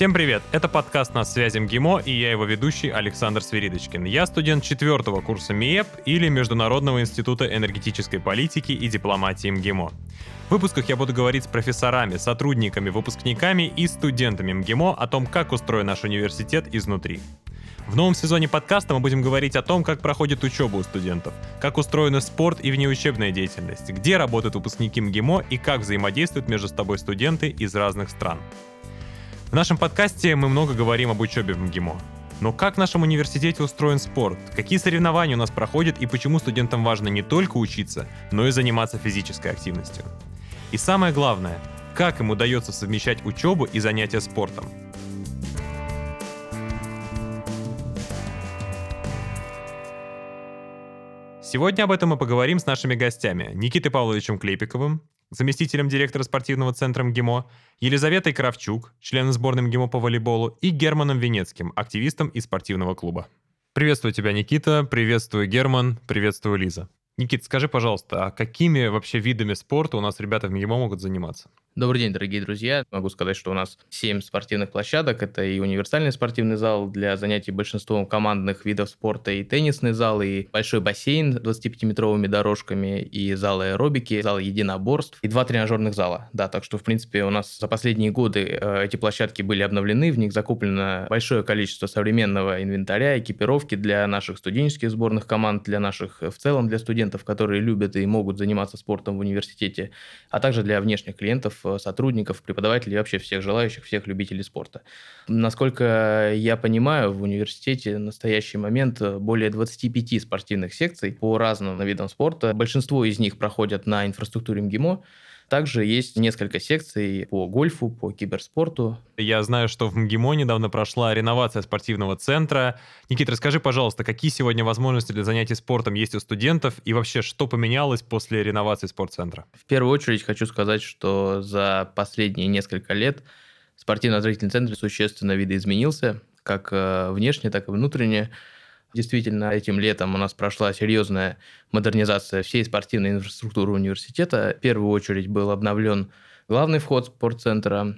Всем привет! Это подкаст «На связи МГИМО» и я его ведущий Александр Свиридочкин. Я студент четвертого курса МИЭП или Международного института энергетической политики и дипломатии МГИМО. В выпусках я буду говорить с профессорами, сотрудниками, выпускниками и студентами МГИМО о том, как устроен наш университет изнутри. В новом сезоне подкаста мы будем говорить о том, как проходит учеба у студентов, как устроены спорт и внеучебная деятельность, где работают выпускники МГИМО и как взаимодействуют между собой студенты из разных стран. В нашем подкасте мы много говорим об учебе в МГИМО. Но как в нашем университете устроен спорт? Какие соревнования у нас проходят и почему студентам важно не только учиться, но и заниматься физической активностью? И самое главное, как им удается совмещать учебу и занятия спортом? Сегодня об этом мы поговорим с нашими гостями Никитой Павловичем Клепиковым, заместителем директора спортивного центра МГИМО, Елизаветой Кравчук, членом сборной МГИМО по волейболу, и Германом Венецким, активистом из спортивного клуба. Приветствую тебя, Никита, приветствую, Герман, приветствую, Лиза. Никит, скажи, пожалуйста, а какими вообще видами спорта у нас ребята в МГИМО могут заниматься? Добрый день, дорогие друзья. Могу сказать, что у нас 7 спортивных площадок. Это и универсальный спортивный зал для занятий большинством командных видов спорта, и теннисный зал, и большой бассейн с 25-метровыми дорожками, и зал аэробики, зал единоборств, и два тренажерных зала. Да, так что, в принципе, у нас за последние годы э, эти площадки были обновлены, в них закуплено большое количество современного инвентаря, экипировки для наших студенческих сборных команд, для наших в целом, для студентов, которые любят и могут заниматься спортом в университете, а также для внешних клиентов, Э, сотрудников, преподавателей, вообще всех желающих, всех любителей спорта. Насколько я понимаю, в университете в настоящий момент э, более 25 спортивных секций по разным видам спорта. Большинство из них проходят на инфраструктуре МГИМО. Также есть несколько секций по гольфу, по киберспорту. Я знаю, что в МГИМО недавно прошла реновация спортивного центра. Никит, расскажи, пожалуйста, какие сегодня возможности для занятий спортом есть у студентов и вообще, что поменялось после реновации спортцентра? В первую очередь хочу сказать, что за последние несколько лет спортивно-оздоровительный центр существенно видоизменился, как э, внешне, так и внутренне. Действительно, этим летом у нас прошла серьезная модернизация всей спортивной инфраструктуры университета. В первую очередь был обновлен главный вход спортцентра,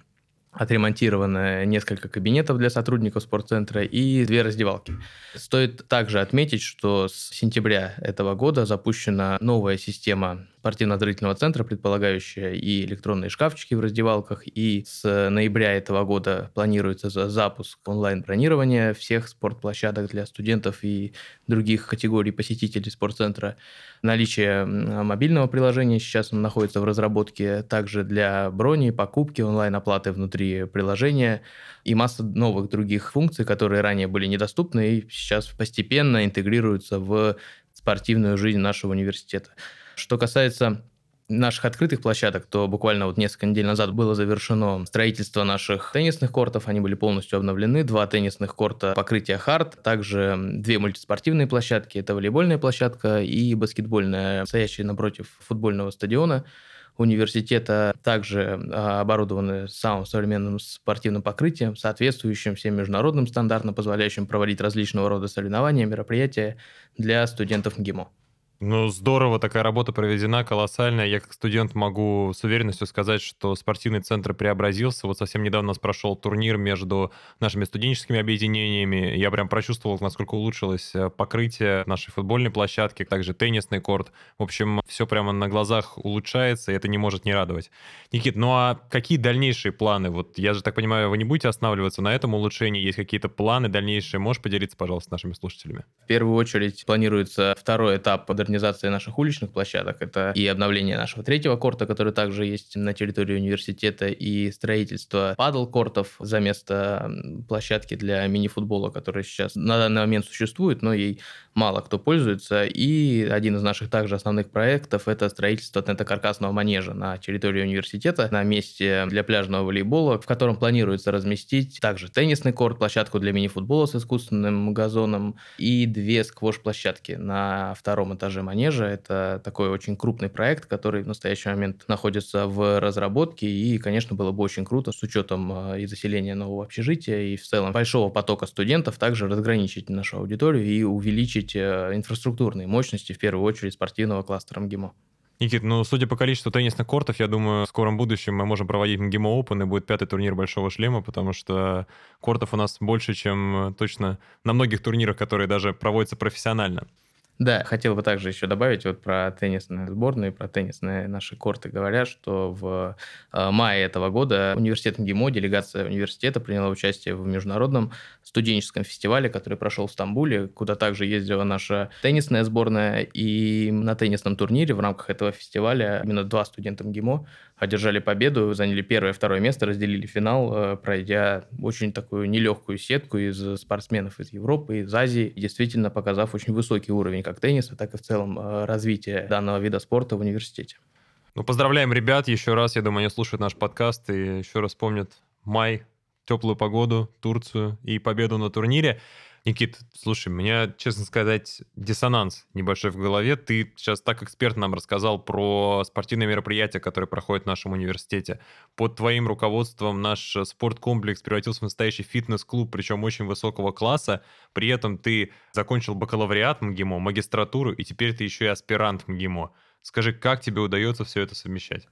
отремонтировано несколько кабинетов для сотрудников спортцентра и две раздевалки. Стоит также отметить, что с сентября этого года запущена новая система спортивно-оздоровительного центра, предполагающая и электронные шкафчики в раздевалках, и с ноября этого года планируется запуск онлайн-бронирования всех спортплощадок для студентов и других категорий посетителей спортцентра. Наличие мобильного приложения сейчас находится в разработке также для брони, покупки, онлайн-оплаты внутри приложения и масса новых других функций, которые ранее были недоступны и сейчас постепенно интегрируются в спортивную жизнь нашего университета. Что касается наших открытых площадок, то буквально вот несколько недель назад было завершено строительство наших теннисных кортов, они были полностью обновлены, два теннисных корта покрытия хард, также две мультиспортивные площадки, это волейбольная площадка и баскетбольная, стоящая напротив футбольного стадиона университета. Также а, оборудованы самым современным спортивным покрытием, соответствующим всем международным стандартам, позволяющим проводить различного рода соревнования, мероприятия для студентов МГИМО. Ну, здорово, такая работа проведена, колоссальная. Я как студент могу с уверенностью сказать, что спортивный центр преобразился. Вот совсем недавно у нас прошел турнир между нашими студенческими объединениями. Я прям прочувствовал, насколько улучшилось э, покрытие нашей футбольной площадки, также теннисный корт. В общем, все прямо на глазах улучшается, и это не может не радовать. Никит, ну а какие дальнейшие планы? Вот я же так понимаю, вы не будете останавливаться на этом улучшении? Есть какие-то планы дальнейшие? Можешь поделиться, пожалуйста, с нашими слушателями? В первую очередь планируется второй этап модернизации модернизация наших уличных площадок, это и обновление нашего третьего корта, который также есть на территории университета, и строительство падл-кортов за место площадки для мини-футбола, которая сейчас на данный момент существует, но ей мало кто пользуется. И один из наших также основных проектов – это строительство тентокаркасного манежа на территории университета, на месте для пляжного волейбола, в котором планируется разместить также теннисный корт, площадку для мини-футбола с искусственным газоном и две сквош-площадки на втором этаже манежа. Это такой очень крупный проект, который в настоящий момент находится в разработке, и, конечно, было бы очень круто с учетом а, и заселения нового общежития, и в целом большого потока студентов также разграничить нашу аудиторию и увеличить э, инфраструктурные мощности, в первую очередь спортивного кластера МГИМО. Никит, ну, судя по количеству теннисных кортов, я думаю, в скором будущем мы можем проводить МГИМО Open, и будет пятый турнир Большого Шлема, потому что кортов у нас больше, чем э, точно на многих турнирах, которые даже проводятся профессионально. Да, хотел бы также еще добавить вот про теннисную сборную, про теннисные наши корты. Говорят, что в э, мае этого года университет МГИМО, делегация университета приняла участие в международном студенческом фестивале, который прошел в Стамбуле, куда также ездила наша теннисная сборная. И на теннисном турнире в рамках этого фестиваля именно два студента МГИМО одержали победу, заняли первое и второе место, разделили финал, э, пройдя очень такую нелегкую сетку из спортсменов из Европы, из Азии, действительно показав очень высокий уровень как тенниса, так и в целом э, развития данного вида спорта в университете. Ну, поздравляем ребят еще раз. Я думаю, они слушают наш подкаст и еще раз помнят май, теплую погоду, Турцию и победу на турнире. Никит, слушай, у меня, честно сказать, диссонанс небольшой в голове. Ты сейчас так экспертно нам рассказал про спортивные мероприятия, которые проходят в нашем университете. Под твоим руководством наш спорткомплекс превратился в настоящий фитнес-клуб, причем очень высокого класса. При этом ты закончил бакалавриат МГИМО, магистратуру, и теперь ты еще и аспирант МГИМО. Скажи, как тебе удается все это совмещать?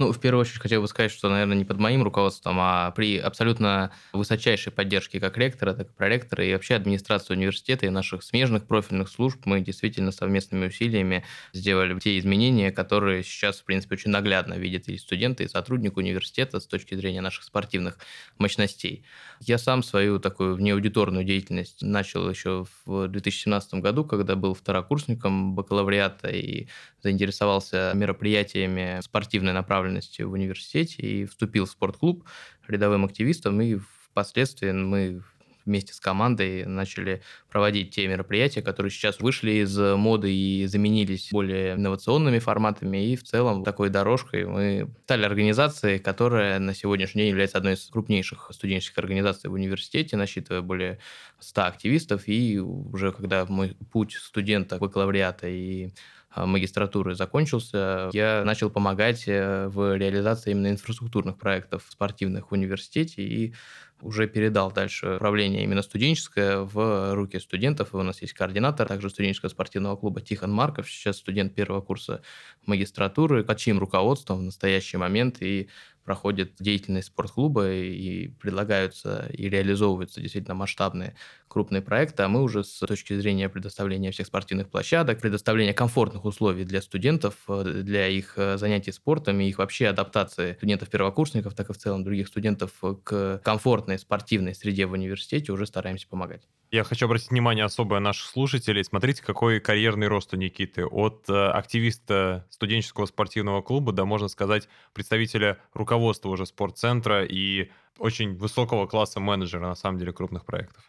Ну, в первую очередь хотел бы сказать, что, наверное, не под моим руководством, а при абсолютно высочайшей поддержке как ректора, так и проректора и вообще администрации университета и наших смежных профильных служб мы действительно совместными усилиями сделали те изменения, которые сейчас, в принципе, очень наглядно видят и студенты, и сотрудники университета с точки зрения наших спортивных мощностей. Я сам свою такую внеаудиторную деятельность начал еще в 2017 году, когда был второкурсником бакалавриата и заинтересовался мероприятиями спортивной направленности в университете и вступил в спортклуб рядовым активистом, и впоследствии мы вместе с командой начали проводить те мероприятия, которые сейчас вышли из моды и заменились более инновационными форматами. И в целом такой дорожкой мы стали организацией, которая на сегодняшний день является одной из крупнейших студенческих организаций в университете, насчитывая более 100 активистов. И уже когда мой путь студента бакалавриата и магистратуры закончился, я начал помогать э, в реализации именно инфраструктурных проектов спортивных в университете и уже передал дальше управление именно студенческое в руки студентов. И у нас есть координатор также студенческого спортивного клуба Тихон Марков, сейчас студент первого курса магистратуры, под чьим руководством в настоящий момент и проходит деятельность спортклуба и предлагаются и реализовываются действительно масштабные крупные проекты, а мы уже с точки зрения предоставления всех спортивных площадок, предоставления комфортных условий для студентов, э, для их э, занятий спортом и их вообще адаптации студентов-первокурсников, так и в целом других студентов к комфортной спортивной среде в университете уже стараемся помогать. Я хочу обратить внимание особое наших слушателей. Смотрите, какой карьерный рост у Никиты. От э, активиста студенческого спортивного клуба до, можно сказать, представителя руководства уже спортцентра и очень высокого класса менеджера, на самом деле, крупных проектов.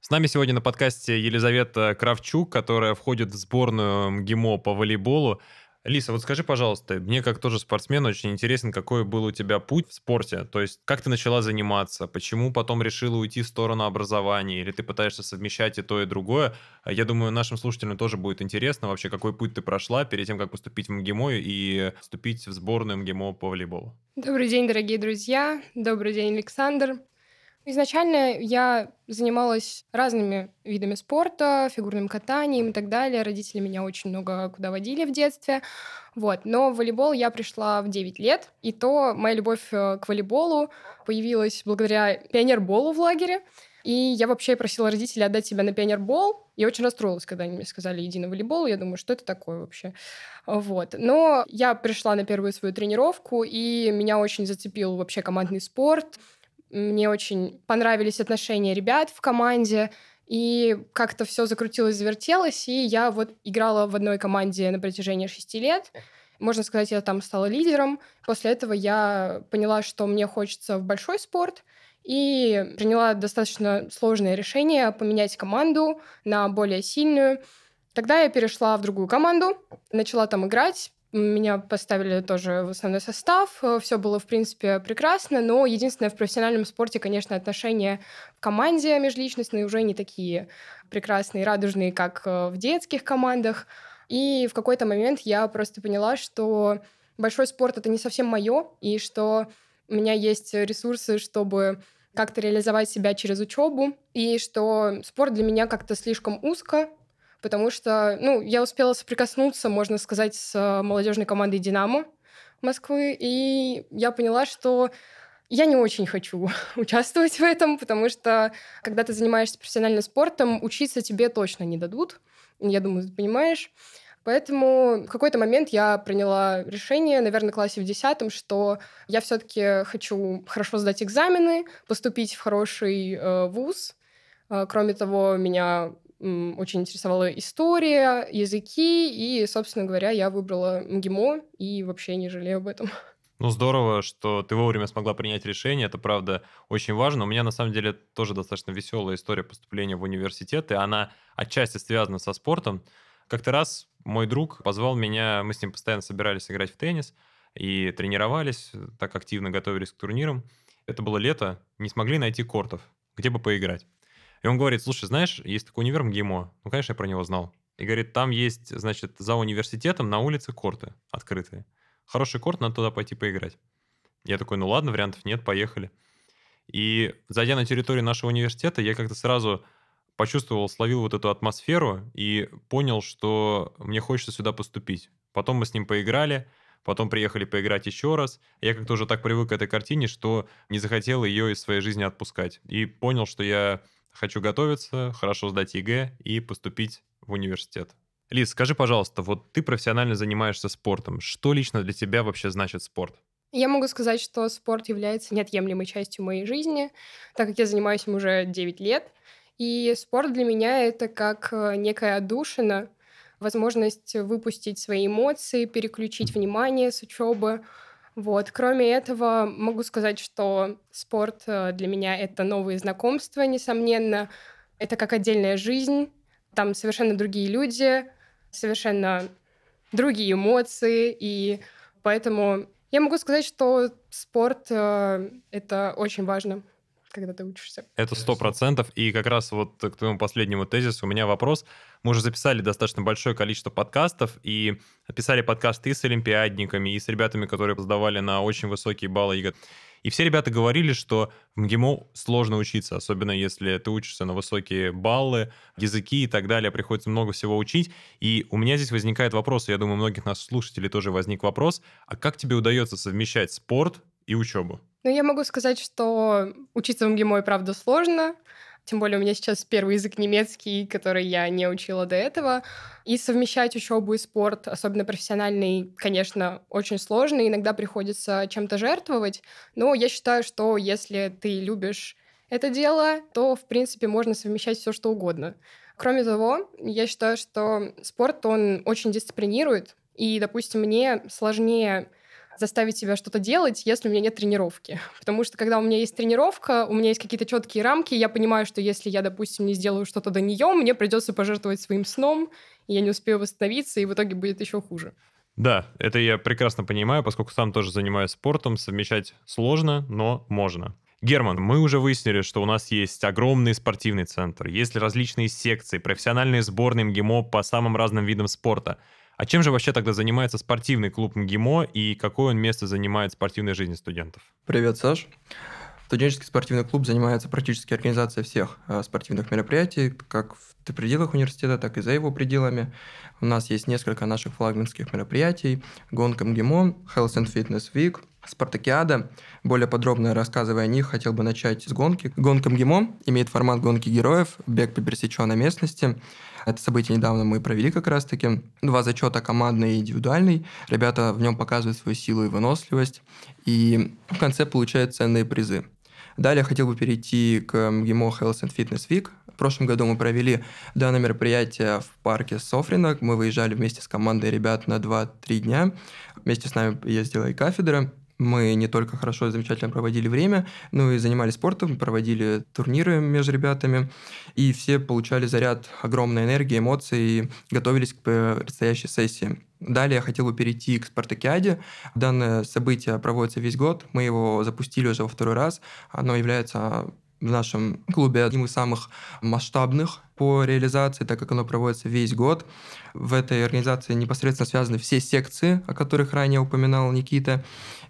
С нами сегодня на подкасте Елизавета Кравчук, которая входит в сборную МГИМО по волейболу. Лиса, вот скажи, пожалуйста, мне как тоже спортсмен очень интересен, какой был у тебя путь в спорте. То есть, как ты начала заниматься, почему потом решила уйти в сторону образования, или ты пытаешься совмещать и то, и другое. Я думаю, нашим слушателям тоже будет интересно вообще, какой путь ты прошла перед тем, как поступить в МГИМО и вступить в сборную МГИМО по волейболу. Добрый день, дорогие друзья. Добрый день, Александр. Изначально я занималась разными видами спорта, фигурным катанием и так далее. Родители меня очень много куда водили в детстве. Вот. Но в волейбол я пришла в 9 лет, и то моя любовь э, к волейболу появилась благодаря пионерболу в лагере. И я вообще просила родителей отдать себя на пионербол. Я очень расстроилась, когда они мне сказали, иди на волейбол. Я думаю, что это такое вообще? Вот. Но я пришла на первую свою тренировку, и меня очень зацепил вообще командный спорт. Мне очень понравились отношения ребят в команде, и как-то все закрутилось, завертелось, и я вот играла в одной команде на протяжении шести лет. Можно сказать, я там стала лидером. После этого я поняла, что мне хочется в большой спорт, и приняла достаточно сложное решение поменять команду на более сильную. Тогда я перешла в другую команду, начала там играть, меня поставили тоже в основной состав. Э, Все было, в принципе, прекрасно, но единственное, в профессиональном спорте, конечно, отношения в команде межличностные уже не такие прекрасные, радужные, как э, в детских командах. И в какой-то момент я просто поняла, что большой спорт — это не совсем мое, и что у меня есть ресурсы, чтобы как-то реализовать себя через учебу, и что спорт для меня как-то слишком узко, потому что, ну, я успела соприкоснуться, можно сказать, с молодежной командой «Динамо» Москвы, и я поняла, что я не очень хочу участвовать в этом, потому что, когда ты занимаешься профессиональным спортом, учиться тебе точно не дадут. Я думаю, ты понимаешь. Поэтому в какой-то момент я приняла решение, наверное, в классе в десятом, что я все-таки хочу хорошо сдать экзамены, поступить в хороший э, вуз. Э, кроме того, меня очень интересовала история, языки, и, собственно говоря, я выбрала МГИМО и вообще не жалею об этом. Ну, здорово, что ты вовремя смогла принять решение. Это, правда, очень важно. У меня, на самом деле, тоже достаточно веселая история поступления в университет, и она отчасти связана со спортом. Как-то раз мой друг позвал меня, мы с ним постоянно собирались играть в теннис и тренировались, так активно готовились к турнирам. Это было лето, не смогли найти кортов, где бы поиграть. И он говорит, слушай, знаешь, есть такой универ МГИМО. Ну, конечно, я про него знал. И говорит, там есть, значит, за университетом на улице корты открытые. Хороший корт, надо туда пойти поиграть. Я такой, ну ладно, вариантов нет, поехали. И зайдя на территорию нашего университета, я как-то сразу почувствовал, словил вот эту атмосферу и понял, что мне хочется сюда поступить. Потом мы с ним поиграли, потом приехали поиграть еще раз. Я как-то уже так привык к этой картине, что не захотел ее из своей жизни отпускать. И понял, что я хочу готовиться, хорошо сдать ЕГЭ и поступить в университет. Лиз, скажи, пожалуйста, вот ты профессионально занимаешься спортом. Что лично для тебя вообще значит спорт? Я могу сказать, что спорт является неотъемлемой частью моей жизни, так как я занимаюсь им уже 9 лет. И спорт для меня это как э, некая отдушина, возможность выпустить свои эмоции, переключить внимание с учебы. Вот. Кроме этого, могу сказать, что спорт э, для меня это новые знакомства, несомненно. Это как отдельная жизнь. Там совершенно другие люди, совершенно другие эмоции. И поэтому я могу сказать, что спорт э, это очень важно когда ты учишься. Это сто процентов. И как раз вот к твоему последнему тезису у меня вопрос. Мы уже записали достаточно большое количество подкастов и писали подкасты и с олимпиадниками, и с ребятами, которые сдавали на очень высокие баллы ЕГЭ. И все ребята говорили, что в МГИМО сложно учиться, особенно если ты учишься на высокие баллы, языки и так далее, приходится много всего учить. И у меня здесь возникает вопрос, я думаю, у многих наших слушателей тоже возник вопрос, а как тебе удается совмещать спорт и учебу? Ну, я могу сказать, что учиться в МГИМО, правда, сложно. Тем более у меня сейчас первый язык немецкий, который я не учила до этого. И совмещать учебу и спорт, особенно профессиональный, конечно, очень сложно. Иногда приходится чем-то жертвовать. Но я считаю, что если ты любишь это дело, то, в принципе, можно совмещать все что угодно. Кроме того, я считаю, что спорт, он очень дисциплинирует. И, допустим, мне сложнее заставить себя что-то делать, если у меня нет тренировки. Потому что когда у меня есть тренировка, у меня есть какие-то четкие рамки, я понимаю, что если я, допустим, не сделаю что-то до нее, мне придется пожертвовать своим сном, и я не успею восстановиться, и в итоге будет еще хуже. Да, это я прекрасно понимаю, поскольку сам тоже занимаюсь спортом, совмещать сложно, но можно. Герман, мы уже выяснили, что у нас есть огромный спортивный центр, есть различные секции, профессиональные сборные МГИМО по самым разным видам спорта – а чем же вообще тогда занимается спортивный клуб МГИМО и какое он место занимает в спортивной жизни студентов? Привет, Саш. Студенческий спортивный клуб занимается практически организацией всех э, спортивных мероприятий, как в пределах университета, так и за его пределами. У нас есть несколько наших флагманских мероприятий. Гонка МГИМО, Health and Fitness Week, Спартакиада. Более подробно рассказывая о них, хотел бы начать с гонки. Гонка МГИМО имеет формат гонки героев, бег по пересеченной местности. Это событие недавно мы провели как раз-таки. Два зачета командный и индивидуальный. Ребята в нем показывают свою силу и выносливость. И в конце получают ценные призы. Далее хотел бы перейти к МГИМО Health and Fitness Week. В прошлом году мы провели данное мероприятие в парке Софрина. Мы выезжали вместе с командой ребят на 2-3 дня. Вместе с нами ездила и кафедра. Мы не только хорошо и замечательно проводили время, но и занимались спортом, проводили турниры между ребятами, и все получали заряд огромной энергии, эмоций и готовились к предстоящей сессии. Далее я хотел бы перейти к Спартакиаде. Данное событие проводится весь год. Мы его запустили уже во второй раз. Оно является в нашем клубе одним из самых масштабных по реализации, так как оно проводится весь год. В этой организации непосредственно связаны все секции, о которых ранее упоминал Никита.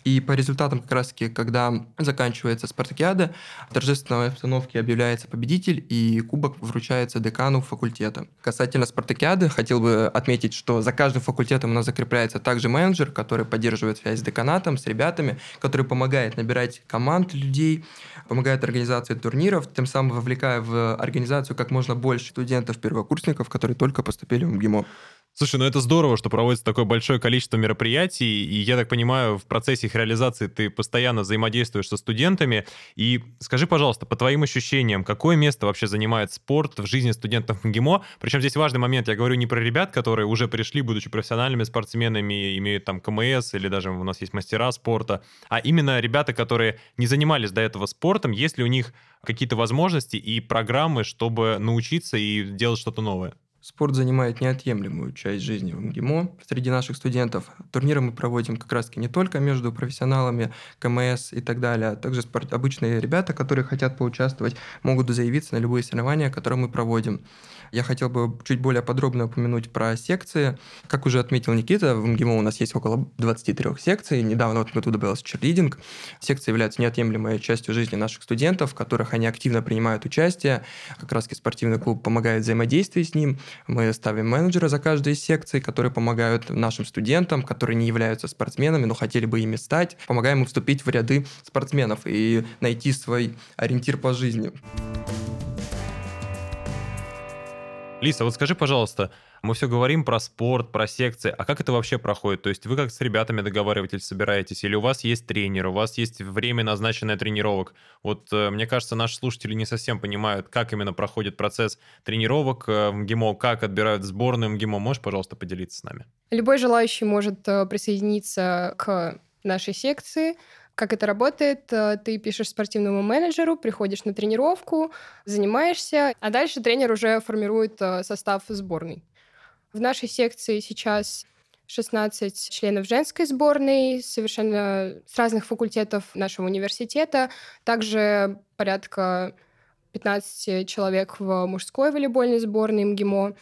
И по результатам как раз-таки, когда заканчивается спартакиада, в торжественной обстановке объявляется победитель, и кубок вручается декану факультета. Касательно спартакиады, хотел бы отметить, что за каждым факультетом у нас закрепляется также менеджер, который поддерживает связь с деканатом, с ребятами, который помогает набирать команд людей, помогает организации турниров, тем самым вовлекая в организацию как можно больше студентов-первокурсников, которые только поступили в МГИМО. Слушай, ну это здорово, что проводится такое большое количество мероприятий, и я так понимаю, в процессе их реализации ты постоянно взаимодействуешь со студентами. И скажи, пожалуйста, по твоим ощущениям, какое место вообще занимает спорт в жизни студентов МГИМО? Причем здесь важный момент, я говорю не про ребят, которые уже пришли, будучи профессиональными спортсменами, имеют там КМС, или даже у нас есть мастера спорта, а именно ребята, которые не занимались до этого спортом, есть ли у них какие-то возможности и программы, чтобы научиться и делать что-то новое? Спорт занимает неотъемлемую часть жизни в МГИМО среди наших студентов. Турниры мы проводим как раз-таки не только между профессионалами, КМС и так далее, а также спорт... обычные ребята, которые хотят поучаствовать, могут заявиться на любые соревнования, которые мы проводим. Я хотел бы чуть более подробно упомянуть про секции. Как уже отметил Никита, в МГИМО у нас есть около 23 секций. Недавно вот мы туда добавился черлидинг. Секции являются неотъемлемой частью жизни наших студентов, в которых они активно принимают участие. Как раз спортивный клуб помогает взаимодействовать с ним. Мы ставим менеджера за каждой из секций, которые помогают нашим студентам, которые не являются спортсменами, но хотели бы ими стать. Помогаем им вступить в ряды спортсменов и найти свой ориентир по жизни. Лиса, вот скажи, пожалуйста, мы все говорим про спорт, про секции, а как это вообще проходит? То есть вы как с ребятами договариваетесь, собираетесь, или у вас есть тренер, у вас есть время, назначенное тренировок? Вот э, мне кажется, наши слушатели не совсем понимают, как именно проходит процесс тренировок э, в МГИМО, как отбирают сборную МГИМО. Можешь, пожалуйста, поделиться с нами? Любой желающий может э, присоединиться к нашей секции, как это работает? Э, ты пишешь спортивному менеджеру, приходишь на тренировку, занимаешься, а дальше тренер уже формирует э, состав сборной. В нашей секции сейчас 16 членов женской сборной, совершенно с разных факультетов нашего университета, также порядка 15 человек в мужской волейбольной сборной МГИМО.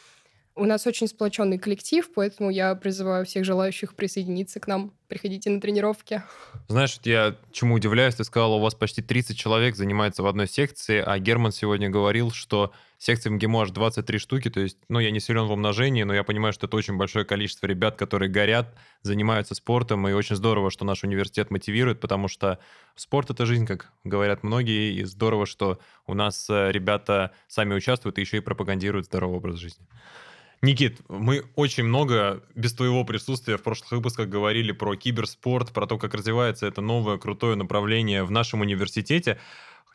У нас очень сплоченный коллектив, поэтому я призываю всех желающих присоединиться к нам. Приходите на тренировки. Знаешь, я чему удивляюсь, ты сказала, у вас почти 30 человек занимается в одной секции, а Герман сегодня говорил, что секции в МГИМО аж 23 штуки, то есть, ну, я не силен в умножении, но я понимаю, что это очень большое количество ребят, которые горят, занимаются спортом, и очень здорово, что наш университет мотивирует, потому что спорт — это жизнь, как говорят многие, и здорово, что у нас э, ребята сами участвуют и еще и пропагандируют здоровый образ жизни. Никит, мы очень много без твоего присутствия в прошлых выпусках говорили про киберспорт, про то, как развивается это новое крутое направление в нашем университете.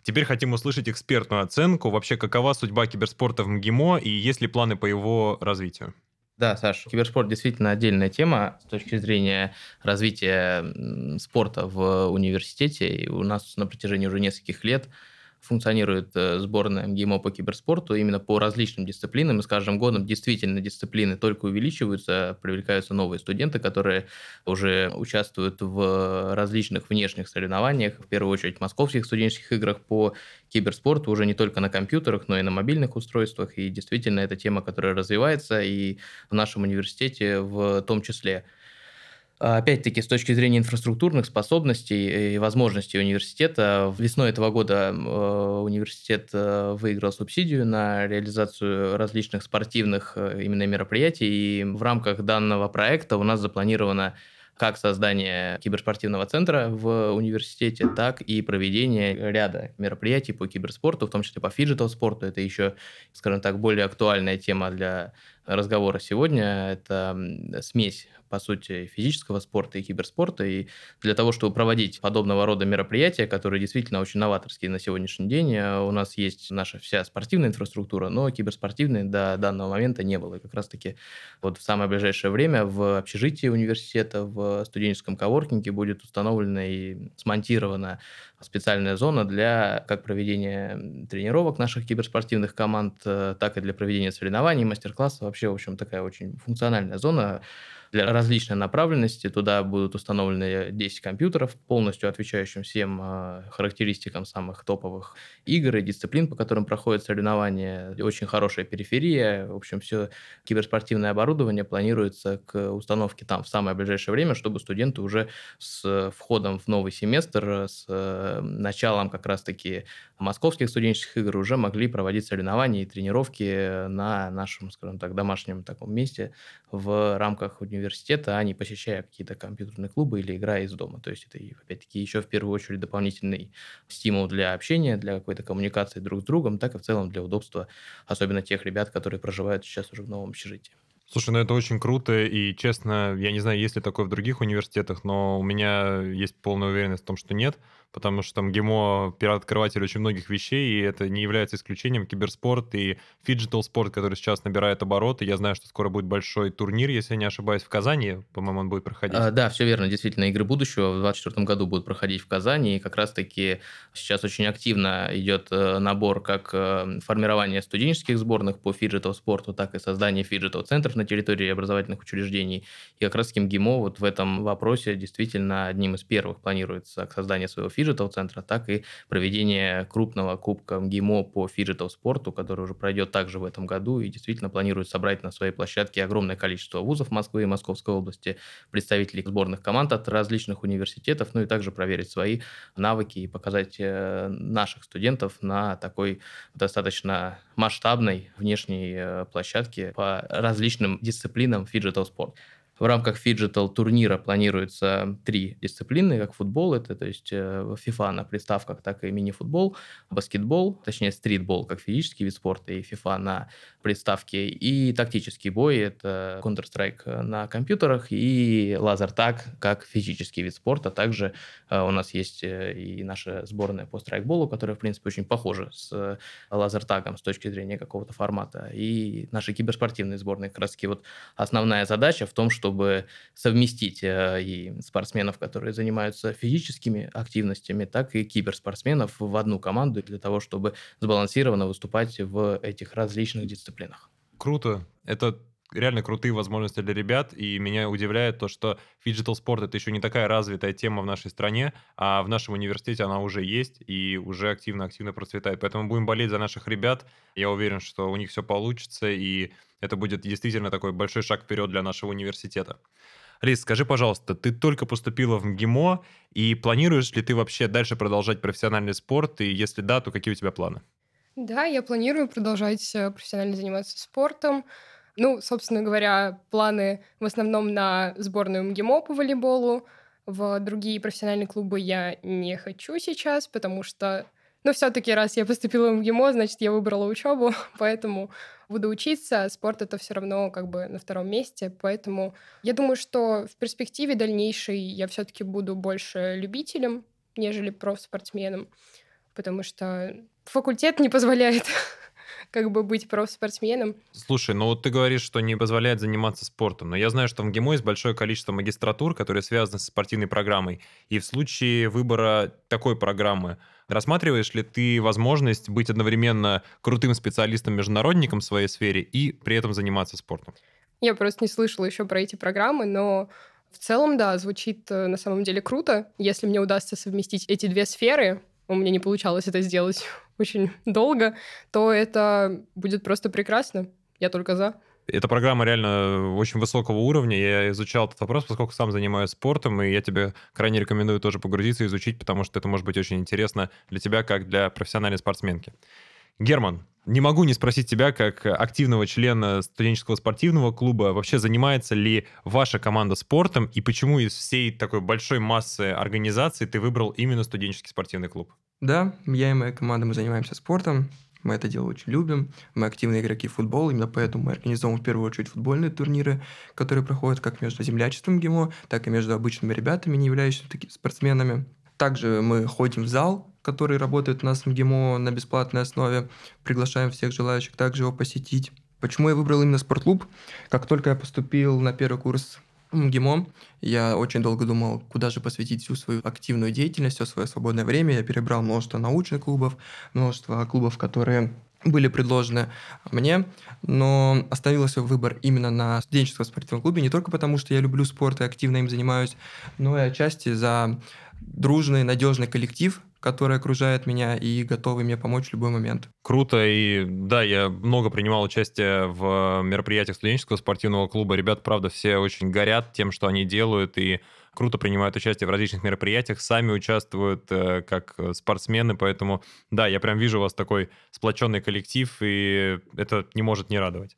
Теперь хотим услышать экспертную оценку. Вообще, какова судьба киберспорта в МГИМО и есть ли планы по его развитию? Да, Саш, киберспорт действительно отдельная тема с точки зрения развития спорта в университете. И у нас на протяжении уже нескольких лет функционирует э, сборная МГИМО по киберспорту именно по различным дисциплинам. И с каждым годом действительно дисциплины только увеличиваются, привлекаются новые студенты, которые уже участвуют в различных внешних соревнованиях, в первую очередь московских студенческих играх по киберспорту, уже не только на компьютерах, но и на мобильных устройствах. И действительно, это тема, которая развивается и в нашем университете в том числе. А, опять-таки, с точки зрения инфраструктурных способностей и возможностей университета, весной этого года э, университет э, выиграл субсидию на реализацию различных спортивных э, именно мероприятий, и в рамках данного проекта у нас запланировано как создание киберспортивного центра в университете, так и проведение ряда мероприятий по киберспорту, в том числе по фиджитал спорту. Это еще, скажем так, более актуальная тема для разговора сегодня. Это смесь по сути, физического спорта и киберспорта. И для того, чтобы проводить подобного рода мероприятия, которые действительно очень новаторские на сегодняшний день, э, у нас есть наша вся спортивная инфраструктура, но киберспортивной до данного момента не было. И как раз-таки вот в самое ближайшее время в общежитии университета, в студенческом коворкинге будет установлена и смонтирована специальная зона для как проведения тренировок наших киберспортивных команд, э, так и для проведения соревнований, мастер-классов. Вообще, в общем, такая очень функциональная зона, для различной направленности. Туда будут установлены 10 компьютеров, полностью отвечающим всем э, характеристикам самых топовых игр и дисциплин, по которым проходят соревнования. Очень хорошая периферия. В общем, все киберспортивное оборудование планируется к установке там в самое ближайшее время, чтобы студенты уже с входом в новый семестр, с э, началом как раз-таки московских студенческих игр уже могли проводить соревнования и тренировки на нашем, скажем так, домашнем таком месте в рамках университета, а не посещая какие-то компьютерные клубы или играя из дома. То есть это, опять-таки, еще в первую очередь дополнительный стимул для общения, для какой-то коммуникации друг с другом, так и в целом для удобства, особенно тех ребят, которые проживают сейчас уже в новом общежитии. Слушай, ну это очень круто, и честно, я не знаю, есть ли такое в других университетах, но у меня есть полная уверенность в том, что нет, потому что МГИМО первооткрыватель очень многих вещей, и это не является исключением. Киберспорт и фиджитал спорт, который сейчас набирает обороты. Я знаю, что скоро будет большой турнир, если я не ошибаюсь, в Казани, по-моему, он будет проходить. А, да, все верно. Действительно, игры будущего в 2024 году будут проходить в Казани, и как раз-таки сейчас очень активно идет э, набор как э, формирование студенческих сборных по фиджитал спорту, так и создание фиджитал центров на территории образовательных учреждений. И как раз таки МГИМО вот в этом вопросе действительно одним из первых планируется к созданию своего фиджитал центра, так и проведение крупного кубка МГИМО по фиджитал спорту, который уже пройдет также в этом году и действительно планирует собрать на своей площадке огромное количество вузов Москвы и Московской области, представителей сборных команд от различных университетов, ну и также проверить свои навыки и показать э, наших студентов на такой достаточно масштабной внешней э, площадке по различным дисциплинам фиджитал спорт. В рамках фиджитал турнира планируется три дисциплины, как футбол, это то есть э, FIFA на приставках, так и мини-футбол, баскетбол, точнее стритбол, как физический вид спорта, и FIFA на приставке, и тактический бой, это Counter-Strike на компьютерах, и лазертаг, как физический вид спорта. Также э, у нас есть э, и наша сборная по страйкболу, которая, в принципе, очень похожа с лазертагом с точки зрения какого-то формата, и наши киберспортивные сборные. Как раз таки вот основная задача в том, что чтобы совместить э, и спортсменов, которые занимаются физическими активностями, так и киберспортсменов в одну команду для того, чтобы сбалансированно выступать в этих различных дисциплинах. Круто. Это реально крутые возможности для ребят, и меня удивляет то, что фиджитал спорт это еще не такая развитая тема в нашей стране, а в нашем университете она уже есть и уже активно-активно процветает. Поэтому будем болеть за наших ребят. Я уверен, что у них все получится, и это будет действительно такой большой шаг вперед для нашего университета. Рис, скажи, пожалуйста, ты только поступила в МГИМО, и планируешь ли ты вообще дальше продолжать профессиональный спорт, и если да, то какие у тебя планы? Да, я планирую продолжать э, профессионально заниматься спортом. Ну, собственно говоря, планы в основном на сборную МГИМО по волейболу. В другие профессиональные клубы я не хочу сейчас, потому что, ну, все-таки раз я поступила в МГИМО, значит, я выбрала учебу, поэтому буду учиться. Спорт это все равно как бы на втором месте, поэтому я думаю, что в перспективе дальнейшей я все-таки буду больше любителем, нежели профспортсменом, потому что факультет не позволяет как бы быть профспортсменом. Слушай, ну вот ты говоришь, что не позволяет заниматься спортом, но я знаю, что в МГИМО есть большое количество магистратур, которые связаны со спортивной программой. И в случае выбора такой программы, рассматриваешь ли ты возможность быть одновременно крутым специалистом-международником в своей сфере и при этом заниматься спортом? Я просто не слышала еще про эти программы, но в целом, да, звучит э, на самом деле круто. Если мне удастся совместить эти две сферы, у меня не получалось это сделать очень долго, то это будет просто прекрасно. Я только за. Эта программа реально очень высокого уровня. Я изучал этот вопрос, поскольку сам занимаюсь спортом, и я тебе крайне рекомендую тоже погрузиться и изучить, потому что это может быть очень интересно для тебя, как для профессиональной спортсменки. Герман, не могу не спросить тебя, как активного члена студенческого спортивного клуба, вообще занимается ли ваша команда спортом, и почему из всей такой большой массы организаций ты выбрал именно студенческий спортивный клуб? Да, я и моя команда, мы занимаемся спортом, мы это дело очень любим, мы активные игроки в футбол, именно поэтому мы организовываем в первую очередь футбольные турниры, которые проходят как между землячеством ГИМО, так и между обычными ребятами, не являющимися такими спортсменами. Также мы ходим в зал, который работает у нас в МГИМО на бесплатной основе. Приглашаем всех желающих также его посетить. Почему я выбрал именно спортклуб? Как только я поступил на первый курс МГИМО. Я очень долго думал, куда же посвятить всю свою активную деятельность, все свое свободное время. Я перебрал множество научных клубов, множество клубов, которые были предложены мне, но остановился выбор именно на студенческом спортивном клубе не только потому, что я люблю спорт и активно им занимаюсь, но и отчасти за дружный, надежный коллектив, который окружает меня и готовый мне помочь в любой момент. Круто, и да, я много принимал участие в мероприятиях студенческого спортивного клуба. Ребят, правда, все очень горят тем, что они делают, и круто принимают участие в различных мероприятиях, сами участвуют э, как спортсмены, поэтому да, я прям вижу у вас такой сплоченный коллектив, и это не может не радовать.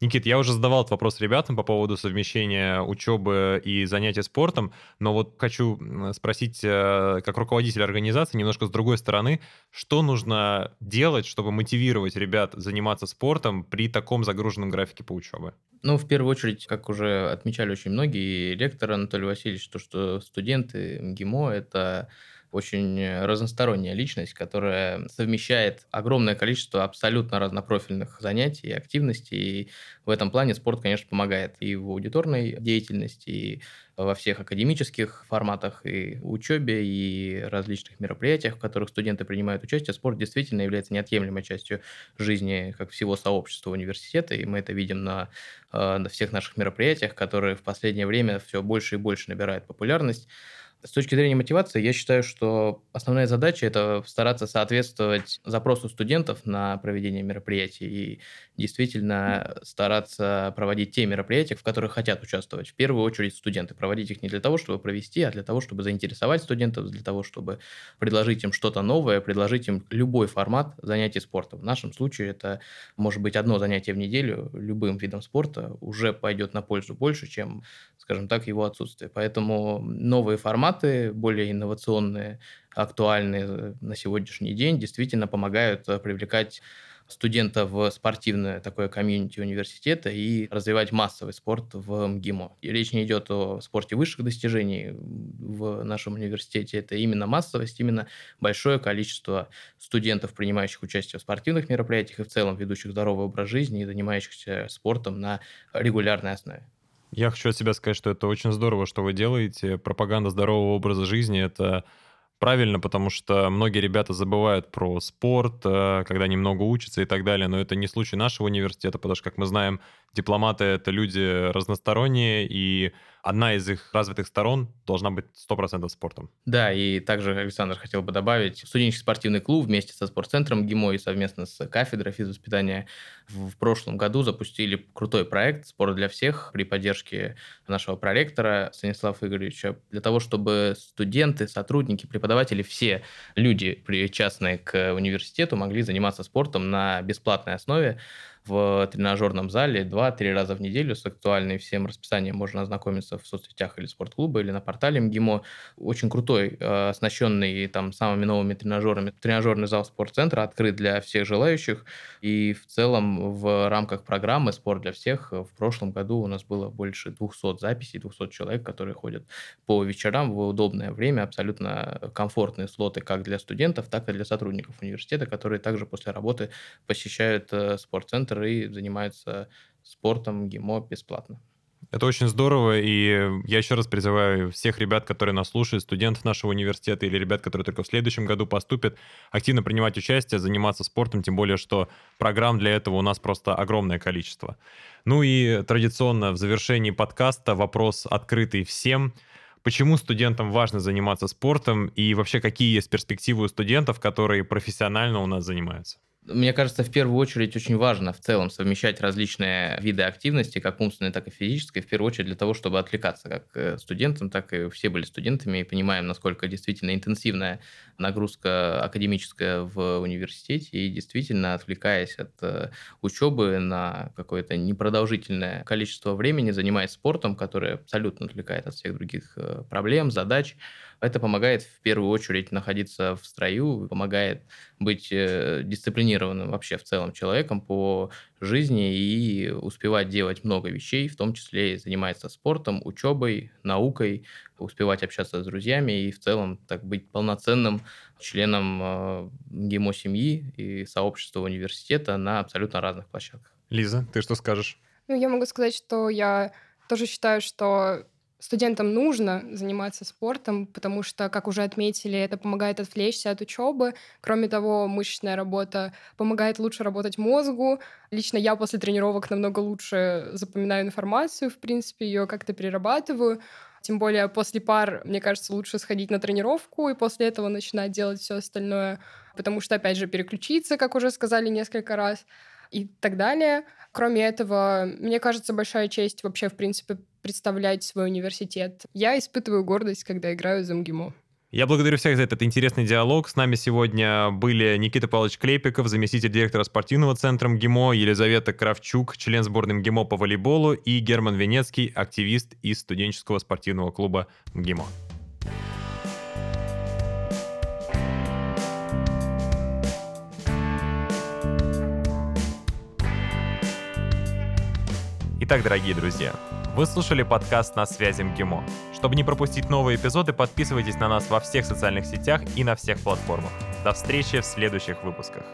Никит, я уже задавал этот вопрос ребятам по поводу совмещения учебы и занятия спортом, но вот хочу спросить, э, как руководитель организации, немножко с другой стороны, что нужно делать, чтобы мотивировать ребят заниматься спортом при таком загруженном графике по учебе? Ну, в первую очередь, как уже отмечали очень многие, и ректор Анатолий Васильевич, то, что студенты МГИМО – это очень разносторонняя личность, которая совмещает огромное количество абсолютно разнопрофильных занятий и активностей. И в этом плане спорт, конечно, помогает и в аудиторной деятельности, и во всех академических форматах, и учебе, и различных мероприятиях, в которых студенты принимают участие. Спорт действительно является неотъемлемой частью жизни как всего сообщества университета, и мы это видим на, э, на всех наших мероприятиях, которые в последнее время все больше и больше набирают популярность. С точки зрения мотивации, я считаю, что основная задача – это стараться соответствовать запросу студентов на проведение мероприятий и действительно стараться проводить те мероприятия, в которых хотят участвовать. В первую очередь студенты. Проводить их не для того, чтобы провести, а для того, чтобы заинтересовать студентов, для того, чтобы предложить им что-то новое, предложить им любой формат занятий спортом. В нашем случае это может быть одно занятие в неделю любым видом спорта уже пойдет на пользу больше, чем, скажем так, его отсутствие. Поэтому новые форматы, более инновационные, актуальные на сегодняшний день, действительно помогают привлекать студента в спортивное такое комьюнити университета и развивать массовый спорт в МГИМО. И речь не идет о спорте высших достижений в нашем университете, это именно массовость, именно большое количество студентов, принимающих участие в спортивных мероприятиях и в целом ведущих здоровый образ жизни и занимающихся спортом на регулярной основе. Я хочу от себя сказать, что это очень здорово, что вы делаете. Пропаганда здорового образа жизни — это правильно, потому что многие ребята забывают про спорт, э, когда немного учатся и так далее, но это не случай нашего университета, потому что, как мы знаем, дипломаты — это люди разносторонние, и одна из их развитых сторон должна быть 100% спортом. Да, и также Александр хотел бы добавить, студенческий спортивный клуб вместе со спортцентром ГИМО и совместно с кафедрой физвоспитания в прошлом году запустили крутой проект «Спорт для всех» при поддержке нашего проректора Станислава Игоревича для того, чтобы студенты, сотрудники, преподаватели, все люди, причастные к университету, могли заниматься спортом на бесплатной основе в тренажерном зале 2-3 раза в неделю с актуальной всем расписанием можно ознакомиться в соцсетях или спортклуба, или на портале МГИМО. Очень крутой, э, оснащенный там самыми новыми тренажерами. Тренажерный зал спортцентра открыт для всех желающих. И в целом в рамках программы «Спорт для всех» в прошлом году у нас было больше 200 записей, 200 человек, которые ходят по вечерам в удобное время, абсолютно комфортные слоты как для студентов, так и для сотрудников университета, которые также после работы посещают э, спортцентр центр и занимаются спортом ГИМО бесплатно. Это очень здорово, и я еще раз призываю всех ребят, которые нас слушают, студентов нашего университета или ребят, которые только в следующем году поступят, активно принимать участие, заниматься спортом, тем более, что программ для этого у нас просто огромное количество. Ну и традиционно в завершении подкаста вопрос открытый всем. Почему студентам важно заниматься спортом и вообще какие есть перспективы у студентов, которые профессионально у нас занимаются? Мне кажется, в первую очередь очень важно в целом совмещать различные виды активности, как умственной, так и физической, в первую очередь для того, чтобы отвлекаться как э, студентам, так и все были студентами. И понимаем, насколько действительно интенсивная нагрузка академическая в университете. И действительно отвлекаясь от э, учебы на какое-то непродолжительное количество времени, занимаясь спортом, который абсолютно отвлекает от всех других э, проблем, задач, это помогает в первую очередь находиться в строю, помогает быть э, дисциплинированным вообще в целом человеком по жизни и успевать делать много вещей, в том числе и заниматься спортом, учебой, наукой, успевать общаться с друзьями и в целом так быть полноценным членом э, ГИМО семьи и сообщества университета на абсолютно разных площадках. Лиза, ты что скажешь? Ну, я могу сказать, что я тоже считаю, что студентам нужно заниматься спортом, потому что, как уже отметили, это помогает отвлечься от учебы. Кроме того, мышечная работа помогает лучше работать мозгу. Лично я после тренировок намного лучше запоминаю информацию, в принципе, ее как-то перерабатываю. Тем более после пар, мне кажется, лучше сходить на тренировку и после этого начинать делать все остальное, потому что, опять же, переключиться, как уже сказали несколько раз, и так далее. Кроме этого, мне кажется, большая честь вообще, в принципе, представлять свой университет. Я испытываю гордость, когда играю за МГИМО. Я благодарю всех за этот интересный диалог. С нами сегодня были Никита Павлович Клепиков, заместитель директора спортивного центра МГИМО, Елизавета Кравчук, член сборной МГИМО по волейболу и Герман Венецкий, активист из студенческого спортивного клуба МГИМО. Итак, дорогие друзья, вы слушали подкаст «На связи МГИМО». Чтобы не пропустить новые эпизоды, подписывайтесь на нас во всех социальных сетях и на всех платформах. До встречи в следующих выпусках.